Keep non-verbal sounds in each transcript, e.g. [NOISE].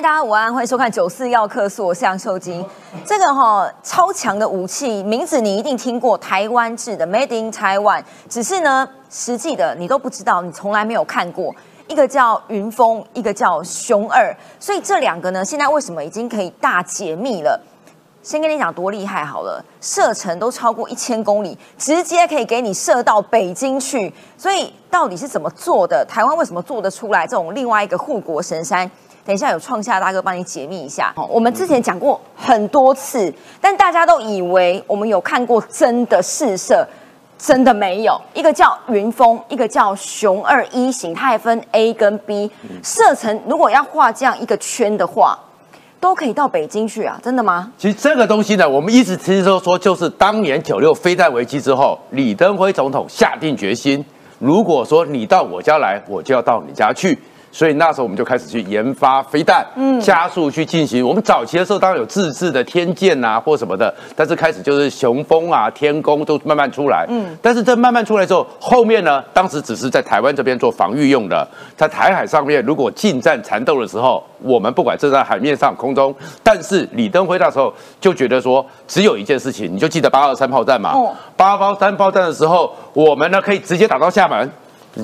大家午安，欢迎收看《九四要客诉》，我是杨秀晶。这个哈超强的武器名字你一定听过，台湾制的 Made in Taiwan，只是呢实际的你都不知道，你从来没有看过。一个叫云峰，一个叫熊二，所以这两个呢，现在为什么已经可以大解密了？先跟你讲多厉害好了，射程都超过一千公里，直接可以给你射到北京去。所以到底是怎么做的？台湾为什么做得出来这种另外一个护国神山？等一下有创下大哥帮你解密一下。我们之前讲过很多次，但大家都以为我们有看过真的试射，真的没有。一个叫云峰，一个叫熊二一型，它还分 A 跟 B。射程如果要画这样一个圈的话。都可以到北京去啊？真的吗？其实这个东西呢，我们一直听说说，就是当年九六飞弹危机之后，李登辉总统下定决心，如果说你到我家来，我就要到你家去。所以那时候我们就开始去研发飞弹，嗯，加速去进行。我们早期的时候当然有自制的天剑啊或什么的，但是开始就是雄风啊、天宫都慢慢出来，嗯，但是这慢慢出来之后，后面呢，当时只是在台湾这边做防御用的，在台海上面如果近战缠斗的时候，我们不管是在海面上、空中，但是李登辉那时候就觉得说，只有一件事情，你就记得八二三炮战嘛，八二三炮战的时候，我们呢可以直接打到厦门，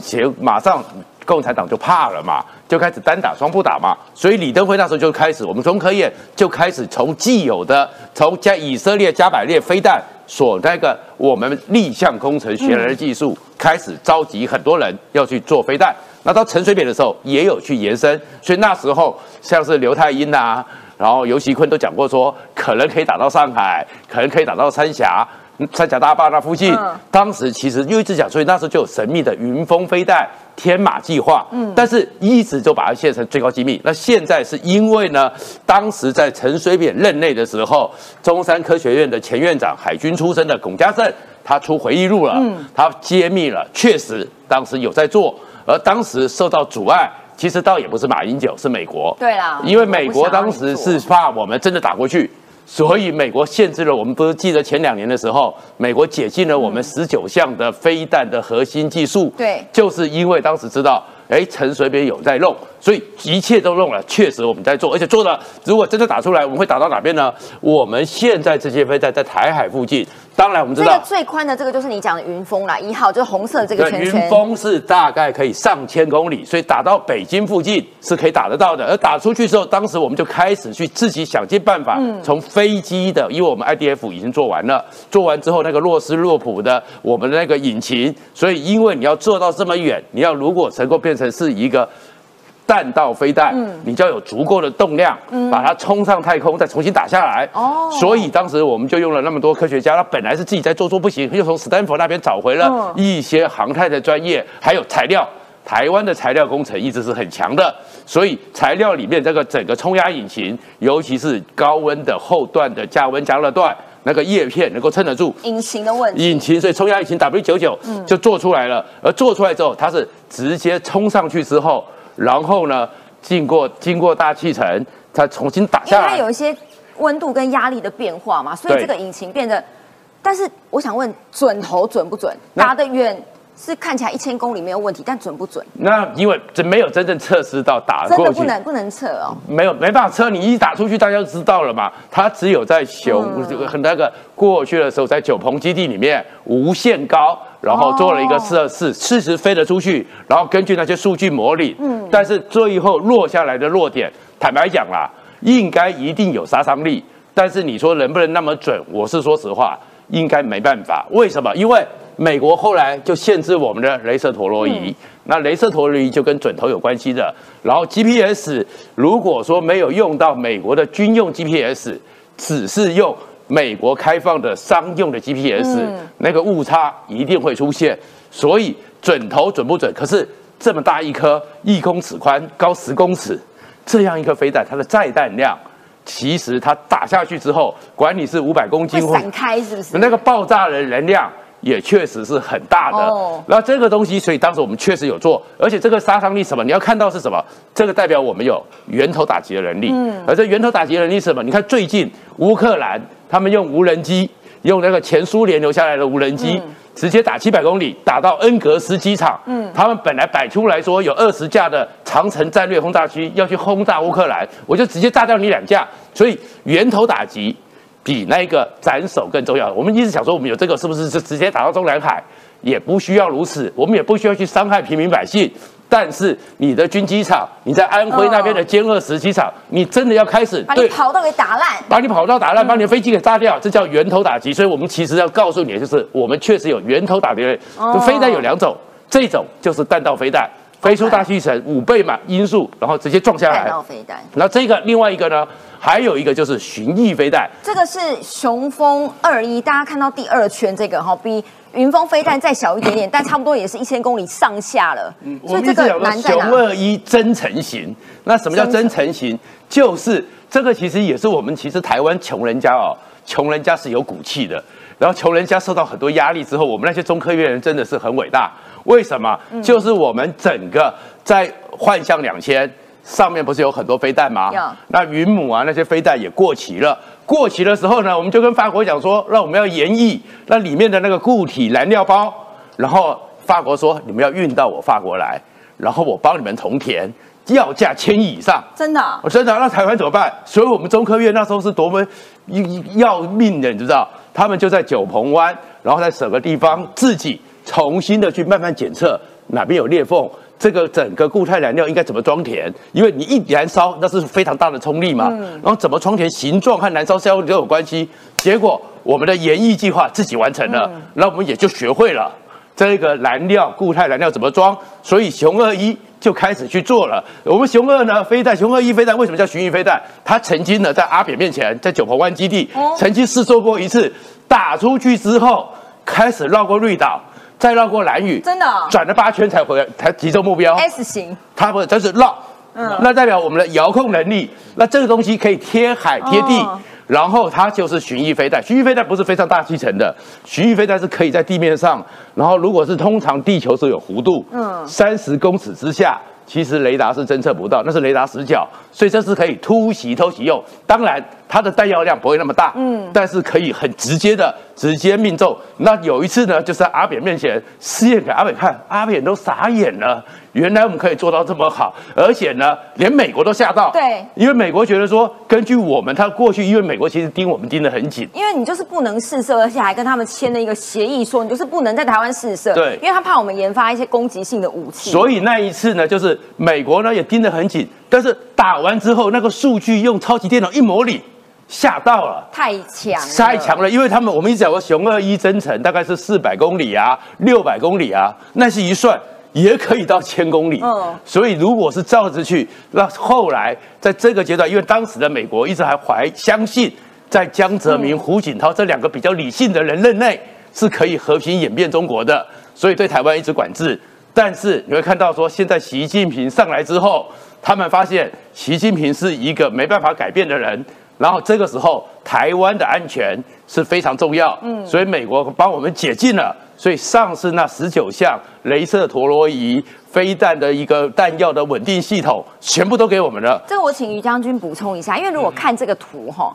且马上。共产党就怕了嘛，就开始单打双不打嘛，所以李登辉那时候就开始，我们中科院就开始从既有的从加以色列加百列飞弹所那个我们立项工程学来的技术，开始召集很多人要去做飞弹。那到陈水扁的时候也有去延伸，所以那时候像是刘太英呐，然后尤其坤都讲过说，可能可以打到上海，可能可以打到三峡。三峡大坝那附近，当时其实又一直讲，所以那时候就有神秘的云峰飞弹天马计划，嗯，但是一直就把它写成最高机密。那现在是因为呢，当时在陈水扁任内的时候，中山科学院的前院长海军出身的龚家正，他出回忆录了，嗯，他揭秘了，确实当时有在做，而当时受到阻碍，其实倒也不是马英九，是美国，对啦，因为美国当时是怕我们真的打过去。所以美国限制了我们，不是记得前两年的时候，美国解禁了我们十九项的飞弹的核心技术，对，就是因为当时知道，哎，陈水扁有在弄，所以一切都弄了，确实我们在做，而且做了，如果真的打出来，我们会打到哪边呢？我们现在这些飞弹在台海附近。当然，我们知道最宽的这个就是你讲的云峰啦，一号就是红色这个圈圈。云峰是大概可以上千公里，所以打到北京附近是可以打得到的。而打出去之后，当时我们就开始去自己想尽办法，从飞机的，因为我们 IDF 已经做完了，做完之后那个洛斯洛普的我们的那个引擎，所以因为你要做到这么远，你要如果能够变成是一个。弹道飞弹，你就要有足够的动量，把它冲上太空，再重新打下来。哦，所以当时我们就用了那么多科学家，他本来是自己在做做不行，又从斯坦福那边找回了一些航太的专业，还有材料。台湾的材料工程一直是很强的，所以材料里面这个整个冲压引擎，尤其是高温的后段的加温加热段，那个叶片能够撑得住引擎的问题。引擎，所以冲压引擎 W 九九就做出来了。而做出来之后，它是直接冲上去之后。然后呢，经过经过大气层，它重新打下来。它有一些温度跟压力的变化嘛，所以这个引擎变得。但是我想问，准头准不准？打得远是看起来一千公里没有问题，但准不准？那因为这没有真正测试到打真的不能不能测哦。没有没办法测，你一打出去，大家就知道了嘛。它只有在熊很那个过去的时候，在九鹏基地里面无限高。然后做了一个测试，事实飞了出去，然后根据那些数据模拟，嗯，但是最后落下来的落点，坦白讲啦，应该一定有杀伤力，但是你说能不能那么准？我是说实话，应该没办法。为什么？因为美国后来就限制我们的镭射陀螺仪，那镭射陀螺仪就跟准头有关系的。然后 GPS 如果说没有用到美国的军用 GPS，只是用。美国开放的商用的 GPS，那个误差一定会出现，所以准头准不准？可是这么大一颗，一公尺宽，高十公尺，这样一颗飞弹，它的载弹量，其实它打下去之后，管你是五百公斤，散开是不是？那个爆炸的能量。也确实是很大的，那这个东西，所以当时我们确实有做，而且这个杀伤力什么？你要看到是什么？这个代表我们有源头打击的能力，嗯，而这源头打击的能力是什么？你看最近乌克兰他们用无人机，用那个前苏联留下来的无人机，直接打七百公里，打到恩格斯机场。嗯，他们本来摆出来说有二十架的长城战略轰炸机要去轰炸乌克兰，我就直接炸掉你两架。所以源头打击比那个斩首更重要。我们一直想说，我们有这个是不是是直接打到中南海？也不需要如此，我们也不需要去伤害平民百姓。但是你的军机场，你在安徽那边的歼二十机场，你真的要开始把你跑道给打烂，把你跑道打烂，把你的飞机给炸掉，这叫源头打击。所以我们其实要告诉你，就是我们确实有源头打击。飞弹有两种，这种就是弹道飞弹，飞出大气层五倍嘛音速，然后直接撞下来。那这个另外一个呢，还有一个就是巡弋飞弹。这个是雄风二一，大家看到第二圈这个哈，比。云峰飞弹再小一点点，但差不多也是一千公里上下了。嗯，所以这个难在哪？雄二一增程型，那什么叫增程型？就是这个其实也是我们其实台湾穷人家哦，穷人家是有骨气的。然后穷人家受到很多压力之后，我们那些中科院人真的是很伟大。为什么？就是我们整个在幻象两千上面不是有很多飞弹吗？那云母啊那些飞弹也过期了。过期的时候呢，我们就跟法国讲说，那我们要研议那里面的那个固体燃料包，然后法国说你们要运到我法国来，然后我帮你们重填，要价千亿以上。真的？我真的？那台湾怎么办？所以我们中科院那时候是多么要命的，你知道？他们就在九鹏湾，然后在什么地方自己重新的去慢慢检测哪边有裂缝。这个整个固态燃料应该怎么装填？因为你一燃烧，那是非常大的冲力嘛。然后怎么装填，形状和燃烧效率都有关系。结果我们的研议计划自己完成了，那我们也就学会了这个燃料固态燃料怎么装。所以熊二一就开始去做了。我们熊二呢飞弹，熊二一飞弹为什么叫巡弋飞弹？它曾经呢在阿扁面前，在九鹏湾基地曾经试做过一次，打出去之后开始绕过绿岛。再绕过蓝雨，真的转了八圈才回来，才集中目标。S 型，它不，它是绕，嗯，那代表我们的遥控能力。那这个东西可以贴海贴地，然后它就是巡弋飞弹。巡弋飞弹不是非常大气层的，巡弋飞弹是可以在地面上。然后如果是通常地球是有弧度，嗯，三十公尺之下。其实雷达是侦测不到，那是雷达死角，所以这是可以突袭偷袭用。当然，它的弹药量不会那么大，嗯，但是可以很直接的直接命中。那有一次呢，就是在阿扁面前试验给阿扁看，阿扁都傻眼了。原来我们可以做到这么好，而且呢，连美国都吓到。对，因为美国觉得说，根据我们，他过去因为美国其实盯我们盯得很紧，因为你就是不能试射，而且还跟他们签了一个协议，说你就是不能在台湾试射。对，因为他怕我们研发一些攻击性的武器。所以那一次呢，就是美国呢也盯得很紧，但是打完之后，那个数据用超级电脑一模拟，吓到了，太强，太强了，因为他们我们一直讲过熊二一征程大概是四百公里啊，六百公里啊，那是一算。也可以到千公里，嗯，所以如果是照着去，那后来在这个阶段，因为当时的美国一直还怀相信，在江泽民、胡锦涛这两个比较理性的人任内是可以和平演变中国的，所以对台湾一直管制。但是你会看到说，现在习近平上来之后，他们发现习近平是一个没办法改变的人，然后这个时候台湾的安全是非常重要，嗯，所以美国帮我们解禁了。所以上次那十九项镭射陀螺仪、飞弹的一个弹药的稳定系统，全部都给我们了。这个我请于将军补充一下，因为如果看这个图哈，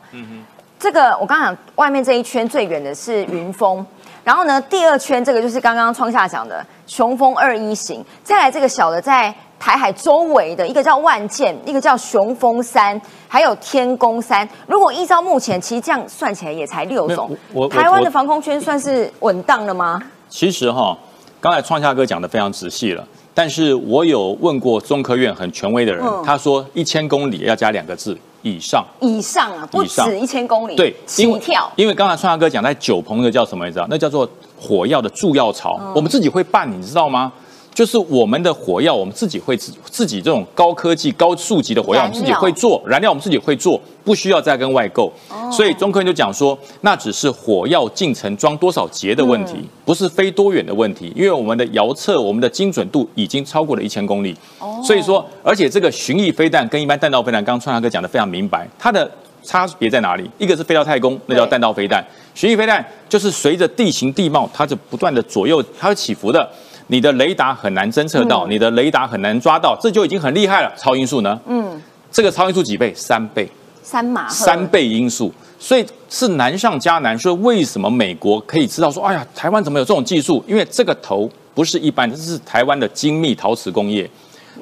这个我刚刚讲外面这一圈最远的是云峰，然后呢第二圈这个就是刚刚创下讲的雄风二一型，再来这个小的在。台海周围的一个叫万箭，一个叫雄风三，还有天宫三。如果依照目前，其实这样算起来也才六种。台湾的防空圈算是稳当了吗？其实哈，刚才创夏哥讲的非常仔细了。但是我有问过中科院很权威的人，他说一千公里要加两个字以上。以上啊，不止一千公里。对，起跳。因为刚才创夏哥讲在九鹏的叫什么你知道？那叫做火药的助药槽，我们自己会办，你知道吗？就是我们的火药，我们自己会自自己这种高科技、高数级的火药，我们自己会做燃料，我们自己会做，不需要再跟外购。所以中科院就讲说，那只是火药进程装多少节的问题，不是飞多远的问题。因为我们的遥测，我们的精准度已经超过了一千公里。所以说，而且这个巡弋飞弹跟一般弹道飞弹，刚刚川大哥讲的非常明白，它的差别在哪里？一个是飞到太空，那叫弹道飞弹；巡弋飞弹就是随着地形地貌，它就不断的左右，它会起伏的。你的雷达很难侦测到，你的雷达很难抓到，这就已经很厉害了。超音速呢？嗯，这个超音速几倍？三倍。三马三倍音速，所以是难上加难。所以为什么美国可以知道说，哎呀，台湾怎么有这种技术？因为这个头不是一般，这是台湾的精密陶瓷工业，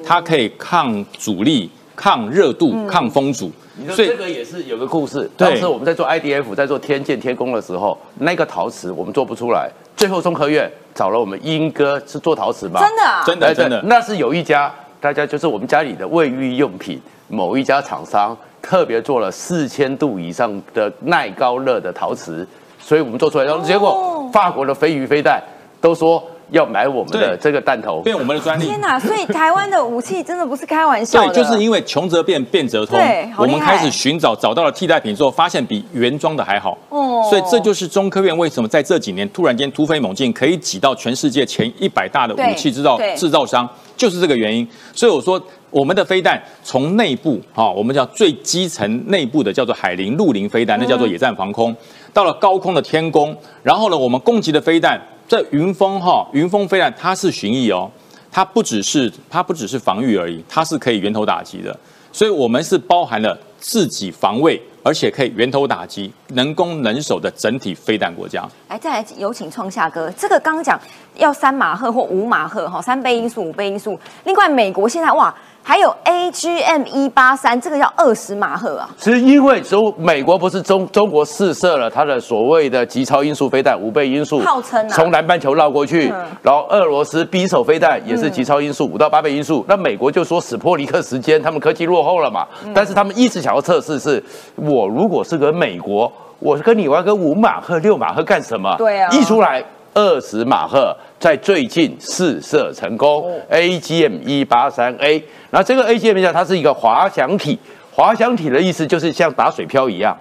它可以抗阻力、抗热度、抗风阻。你说所以这个也是有个故事。当时我们在做 IDF，在做天剑天宫的时候，那个陶瓷我们做不出来，最后中科院找了我们英哥是做陶瓷嘛？真的啊，真的真的，那是有一家，大家就是我们家里的卫浴用品某一家厂商特别做了四千度以上的耐高热的陶瓷，所以我们做出来，然后结果法国的飞鱼飞弹都说要买我们的这个弹头。变我们的专利。天哪！所以台湾的武器真的不是开玩笑对，就是因为穷则变，变则通我们开始寻找，找到了替代品之后，发现比原装的还好。哦所以这就是中科院为什么在这几年突然间突飞猛进，可以挤到全世界前一百大的武器制造制造商，就是这个原因。所以我说，我们的飞弹从内部哈、我们叫最基层内部的叫做海林、陆林飞弹，那叫做野战防空。到了高空的天宫，然后呢，我们攻击的飞弹在云峰哈、云峰飞弹它是巡弋哦，它不只是它不只是防御而已，它是可以源头打击的。所以我们是包含了自己防卫，而且可以源头打击、能攻能守的整体飞弹国家。来，再来有请创夏哥。这个刚刚讲要三马赫或五马赫哈，三倍因素、五倍因素。另外，美国现在哇还有 AGM 一八三，这个要二十马赫啊。是因为中美国不是中中国试射了它的所谓的极超音速飞弹五倍音速，号称啊从南半球绕过去，嗯然后俄罗斯匕首飞弹也是极超音速五到八倍音速，那美国就说史波尼克时间他们科技落后了嘛，嗯但是他们一直想要测试是，我如果是个美国，我跟你玩个五马赫六马赫干什么？对啊一出来。二十马赫在最近试射成功、AGM 一八三 A，然后这个 AGM 呢，它是一个滑翔体，滑翔体的意思就是像打水漂一样，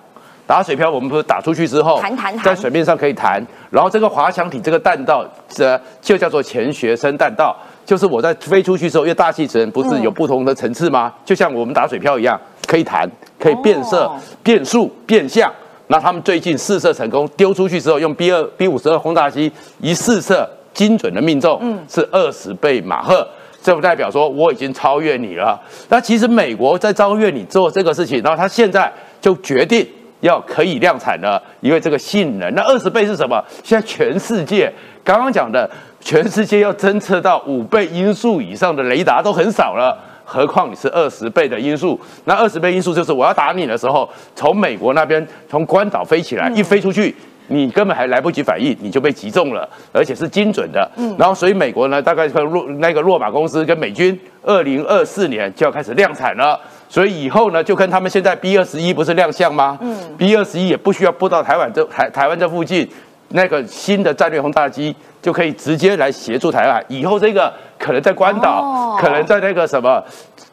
打水漂我们不是打出去之后，弹弹弹。在水面上可以弹，然后这个滑翔体这个弹道，这就叫做钱学森弹道，就是我在飞出去之后，因为大气层不是有不同的层次吗？就像我们打水漂一样，可以弹，可以变色、哦。变速、变相。那他们最近试射成功，丢出去之后，用 B 二 B 五十二轰炸机一试射，精准的命中，嗯是二十倍马赫。这不代表说我已经超越你了。那其实美国在超越你做这个事情，然后他现在就决定要可以量产了，因为这个性能。那二十倍是什么？现在全世界刚刚讲的，全世界要侦测到五倍音速以上的雷达都很少了。何况你是二十倍的音速，那二十倍音速就是我要打你的时候，从美国那边从关岛飞起来，一飞出去，你根本还来不及反应，你就被击中了，而且是精准的。嗯然后所以美国呢，大概跟洛那个洛马公司跟美军，二零二四年就要开始量产了。所以以后呢，就跟他们现在 B 二十一不是亮相吗？嗯，B 二十一也不需要布到台湾这台台湾这附近，那个新的战略轰炸机就可以直接来协助台湾。以后这个可能在关岛，哦可能在那个什么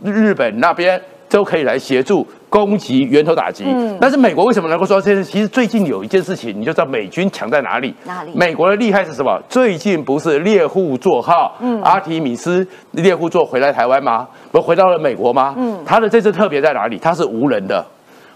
日本那边都可以来协助攻击源头打击。嗯但是美国为什么能够说这些？其实最近有一件事情，你就知道美军强在哪里。哪里美国的厉害是什么？最近不是猎户座号、嗯阿提米斯猎户座回来台湾吗？不回到了美国吗？嗯它的这次特别在哪里？它是无人的。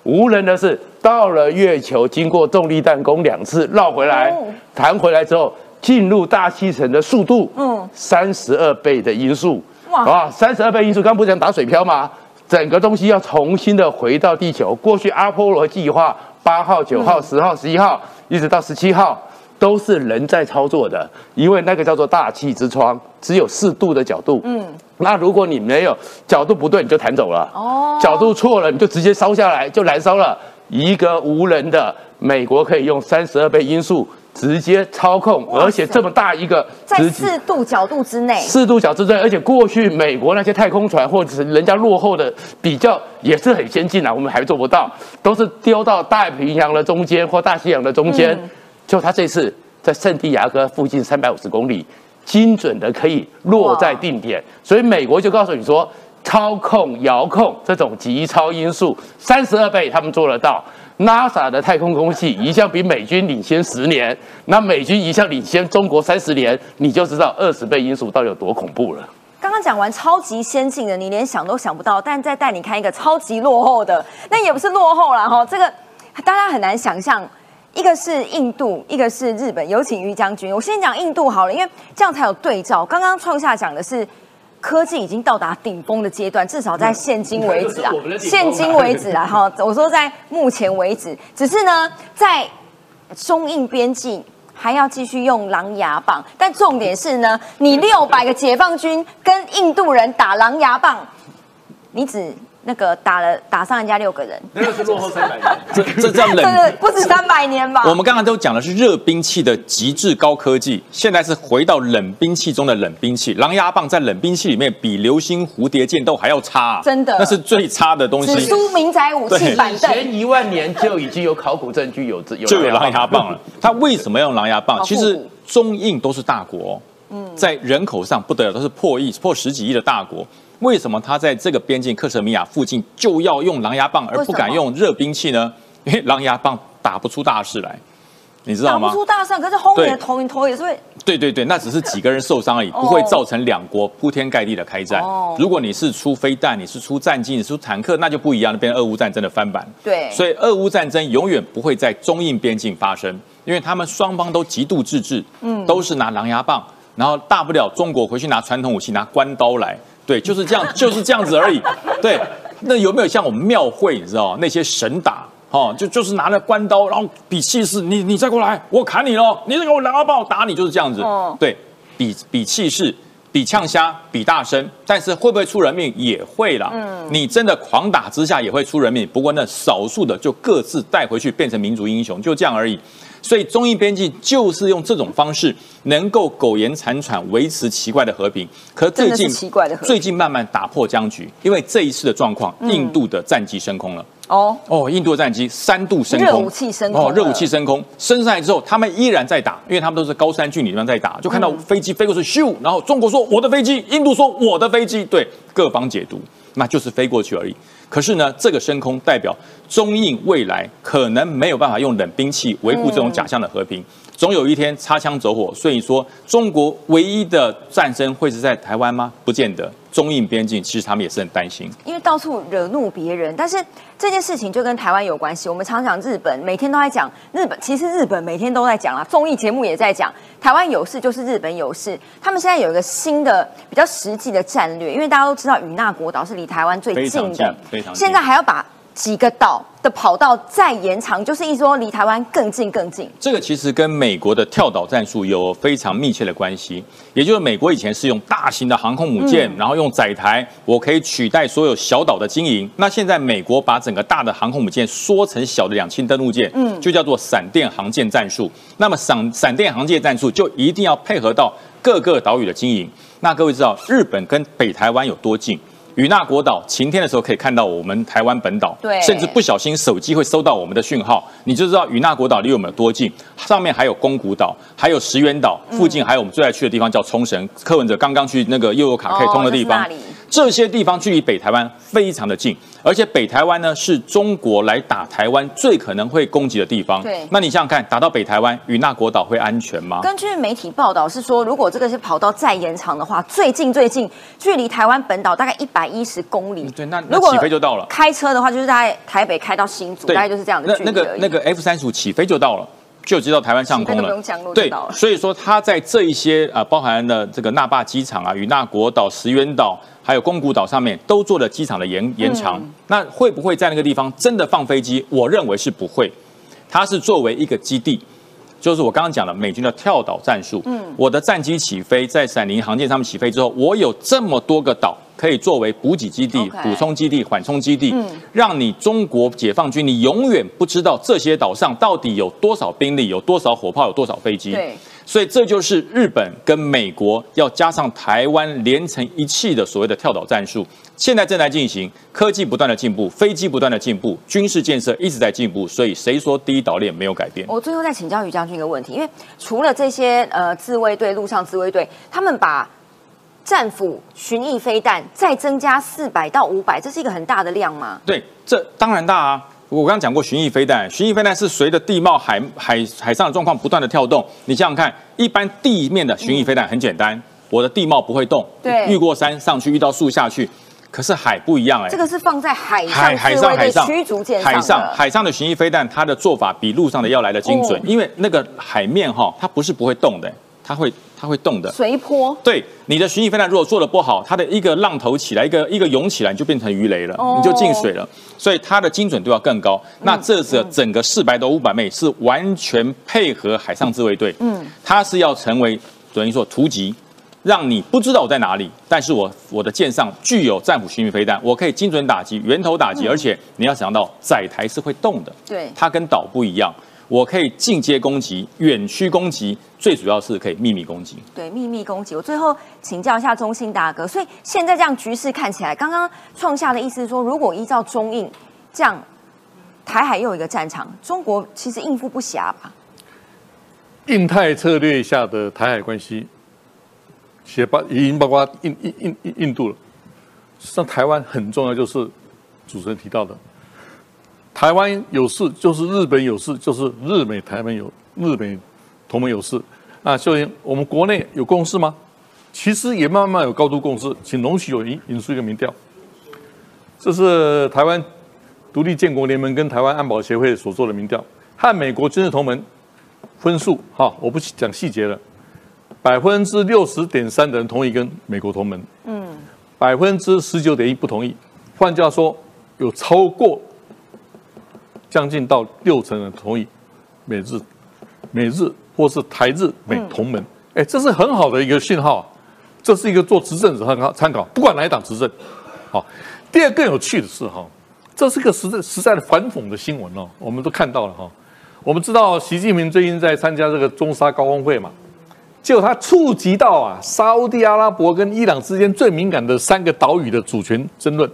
无人的是到了月球，经过重力弹弓两次绕回来哦，弹回来之后进入大气层的速度，嗯嗯，三十二倍的音速，哇啊，三十二倍音速，刚不是讲打水漂吗？整个东西要重新的回到地球。过去阿波罗计划八号、九号、十号、十一号，一直到十七号。都是人在操作的，因为那个叫做大气之窗，只有四度的角度。嗯，那如果你没有角度不对，你就弹走了。哦角度错了，你就直接烧下来，就燃烧了。一个无人的美国可以用三十二倍音速直接操控，而且这么大一个在四度角度之内，四度角之内，而且过去美国那些太空船或者是人家落后的比较也是很先进啊，我们还做不到，都是丢到太平洋的中间或大西洋的中间。嗯。就他这次在圣地亚哥附近三百五十公里，精准的可以落在定点，所以美国就告诉你说，操控、遥控这种极超音速三十二倍，他们做得到。NASA 的太空空气一向比美军领先十年，那美军一向领先中国三十年，你就知道二十倍音速到底有多恐怖了。刚刚讲完超级先进的，你连想都想不到，但再带你看一个超级落后的，那也不是落后啦哈，这个大家很难想象。一个是印度，一个是日本。有请于将军，我先讲印度好了，因为这样才有对照。刚刚创下讲的是科技已经到达顶峰的阶段，至少在现今为止 [LAUGHS] 啊。现今为止啊，哈，我说在目前为止，只是呢，在中印边境还要继续用狼牙棒，但重点是呢，你六百个解放军跟印度人打狼牙棒，你只那个打了打上人家六个人，那个是落后三百年。[LAUGHS] 这这叫这冷个不止三百年吧？我们刚刚都讲的是热兵器的极致高科技，现在是回到冷兵器中的冷兵器。狼牙棒在冷兵器里面比流星蝴蝶剑都还要差、真的那是最差的东西。只输民宅武器对板凳。前一万年就已经有考古证据有这有 [LAUGHS] 就有狼牙棒了。他为什么要用狼牙棒？其实中印都是大国，嗯在人口上不得了，都是破亿、破十几亿的大国。为什么他在这个边境克什米亚附近就要用狼牙棒，而不敢用热兵器呢？[LAUGHS] 因为狼牙棒打不出大事来，你知道吗？打不出大事，可是轰你的对头，你头也是会对对对，那只是几个人受伤而已，哦 [LAUGHS] 不会造成两国铺天盖地的开战哦。如果你是出飞弹，你是出战机，你是出坦克，那就不一样，那边俄乌战争的翻版。对所以俄乌战争永远不会在中印边境发生，因为他们双方都极度自治，嗯，都是拿狼牙棒，然后大不了中国回去拿传统武器，拿关刀来，对，就是这样，[LAUGHS] 就是这样子而已。对，那有没有像我们庙会，你知道那些神打？哦，就就是拿着关刀，然后比气势，你你再过来，我砍你喽！你再给我狼牙棒，我打你，就是这样子。哦对，比比气势，比呛虾，比大声，但是会不会出人命？也会啦。嗯，你真的狂打之下也会出人命，不过那少数的就各自带回去变成民族英雄，就这样而已。所以中印边境就是用这种方式，能够苟延残喘，维持奇怪的和平。可最近奇怪的和平最近慢慢打破僵局，因为这一次的状况，印度的战机升空了。哦，哦，印度的战机三度升空，热武器升空哦，热武器升空，升上来之后，他们依然在打，因为他们都是高山峻岭地方在打，就看到飞机飞过去，咻，然后中国说我的飞机，印度说我的飞机，对，各方解读，那就是飞过去而已。可是呢，这个升空代表中印未来可能没有办法用冷兵器维护这种假象的和平，总有一天擦枪走火。所以说，中国唯一的战争会是在台湾吗？不见得。中印边境其实他们也是很担心。因为到处惹怒别人，但是这件事情就跟台湾有关系。我们常讲日本，每天都在讲日本，其实日本每天都在讲啦，综艺节目也在讲，台湾有事就是日本有事。他们现在有一个新的比较实际的战略，因为大家都知道与那国岛是离台湾最非常近近的，非常近现在还要把几个岛的跑道再延长，就是意思说离台湾更近更近。这个其实跟美国的跳岛战术有非常密切的关系，也就是美国以前是用大型的航空母舰，然后用载台，我可以取代所有小岛的经营。那现在美国把整个大的航空母舰缩成小的两栖登陆舰，嗯，就叫做闪电航舰战术。那么闪闪电航舰战术就一定要配合到各个岛屿的经营。那各位知道日本跟北台湾有多近？与那国岛晴天的时候可以看到我们台湾本岛，对甚至不小心手机会收到我们的讯号，你就知道与那国岛离我们有多近。上面还有宫古岛，还有石垣岛，附近还有我们最爱去的地方叫冲绳。柯文哲刚刚去那个悠游卡可以通的地方，这些地方距离北台湾非常的近，而且北台湾呢是中国来打台湾最可能会攻击的地方。对那你想想看，打到北台湾，与那国岛会安全吗？根据媒体报道是说，如果这个是跑道再延长的话，最近最近距离台湾本岛大概一百一十公里。对那那如果起飞就到了开车的话，就是在台北开到新竹，大概就是这样的距离那那。个那个 F 三十五起飞就到了。就知道台湾上空了对，所以说它在这一些呃，包含了这个那霸机场啊、与那国岛、石垣岛，还有宫古岛上面，都做了机场的延延长。嗯那会不会在那个地方真的放飞机？我认为是不会，它是作为一个基地。就是我刚刚讲的美军的跳岛战术。嗯，我的战机起飞在闪灵航舰上面起飞之后，我有这么多个岛可以作为补给基地、补充基地、缓冲基地，嗯让你中国解放军你永远不知道这些岛上到底有多少兵力、有多少火炮、有多少飞机。对，所以这就是日本跟美国要加上台湾连成一气的所谓的跳岛战术，现在正在进行，科技不断的进步，飞机不断的进步，军事建设一直在进步，所以谁说第一岛链没有改变？我最后再请教于将军一个问题，因为除了这些呃自卫队、陆上自卫队，他们把战斧巡弋飞弹再增加四百到五百，这是一个很大的量吗？对，这当然大啊。我刚刚讲过巡弋飞弹，巡弋飞弹是随着地貌、海海海上的状况不断的跳动。你想想看，一般地面的巡弋飞弹很简单，我的地貌不会动，对遇过山上去，遇到树下去。可是海不一样哎、这个是放在海海海上海上驱逐舰海上的。海上的巡弋飞弹，它的做法比路上的要来的精准，哦因为那个海面哈，它不是不会动的，它会它会动的。随波。对你的巡弋飞弹如果做的不好，它的一个浪头起来，一个一个涌起来，你就变成鱼雷了，哦你就进水了。所以它的精准度要更高。那这次整个四百到五百枚是完全配合海上自卫队，嗯，它是要成为等于说突击。让你不知道我在哪里，但是我我的舰上具有战斧巡弋飞弹，我可以精准打击、源头打击，而且你要想到载台是会动的，对它跟岛不一样，我可以进阶攻击、远区攻击，最主要是可以秘密攻击。对秘密攻击，我最后请教一下中信大哥。所以现在这样局势看起来，刚刚创下的意思是说，如果依照中印这样，台海又有一个战场，中国其实应付不暇吧？印太策略下的台海关系，也包已经包括印印印印印度了。实际上，台湾很重要，就是主持人提到的，台湾有事就是日本有事，就是日美台湾有日美同盟有事。啊秀英，我们国内有共识吗？其实也慢慢有高度共识，请容许我引引述一个民调，这是台湾独立建国联盟跟台湾安保协会所做的民调，和美国军事同盟分数，哈，我不讲细节了，百分之六十点三的人同意跟美国同盟，嗯，百分之十九点一不同意，换句话说，有超过将近到六成人同意美日、美日或是台日美同盟，哎、这是很好的一个信号啊，这是一个做执政者参考参考，不管哪一党执政，好。第二更有趣的是哈，这是个实在实在的反讽的新闻哦，我们都看到了哈。我们知道习近平最近在参加这个中沙高峰会嘛，结果他触及到啊沙烏地阿拉伯跟伊朗之间最敏感的三个岛屿的主权争论。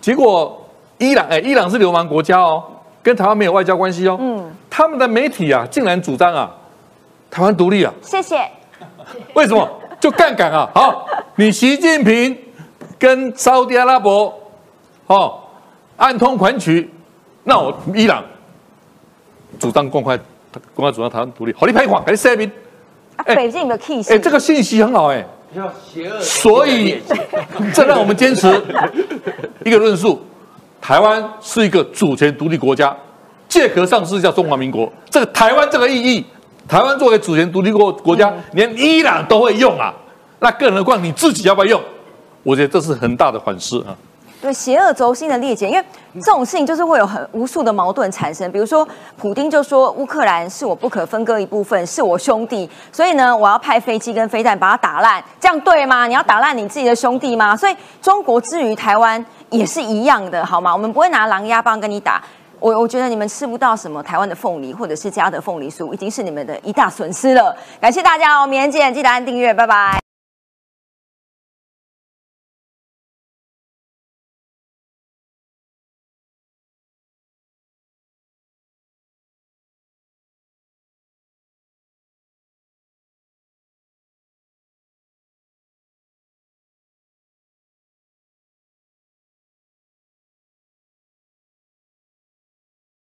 结果伊朗哎，伊朗是流氓国家哦，跟台湾没有外交关系哦。嗯，他们的媒体啊，竟然主张啊，台湾独立啊，谢谢。为什么？就杠杆啊！好，你习近平跟沙烏地阿拉伯哦暗通款曲，那我伊朗主张公开公开主张台湾独立，好，你拍垮，赶紧声明？啊，哎北京有个 key 哎，这个信息很好哎，比较邪恶，所以这让我们坚持一个论述：台湾是一个主权独立国家，借壳上市叫中华民国。这个台湾这个意义，台湾作为主权独立国国家，连伊朗都会用啊，那更何况你自己要不要用？我觉得这是很大的反思啊。对邪恶轴心的裂解，因为这种事情就是会有很无数的矛盾产生。比如说，普丁就说乌克兰是我不可分割一部分，是我兄弟，所以呢，我要派飞机跟飞弹把它打烂，这样对吗？你要打烂你自己的兄弟吗？所以中国之于台湾也是一样的，好吗？我们不会拿狼牙棒跟你打。我我觉得你们吃不到什么台湾的凤梨或者是家的凤梨酥，已经是你们的一大损失了。感谢大家哦，明天见，记得按订阅，拜拜。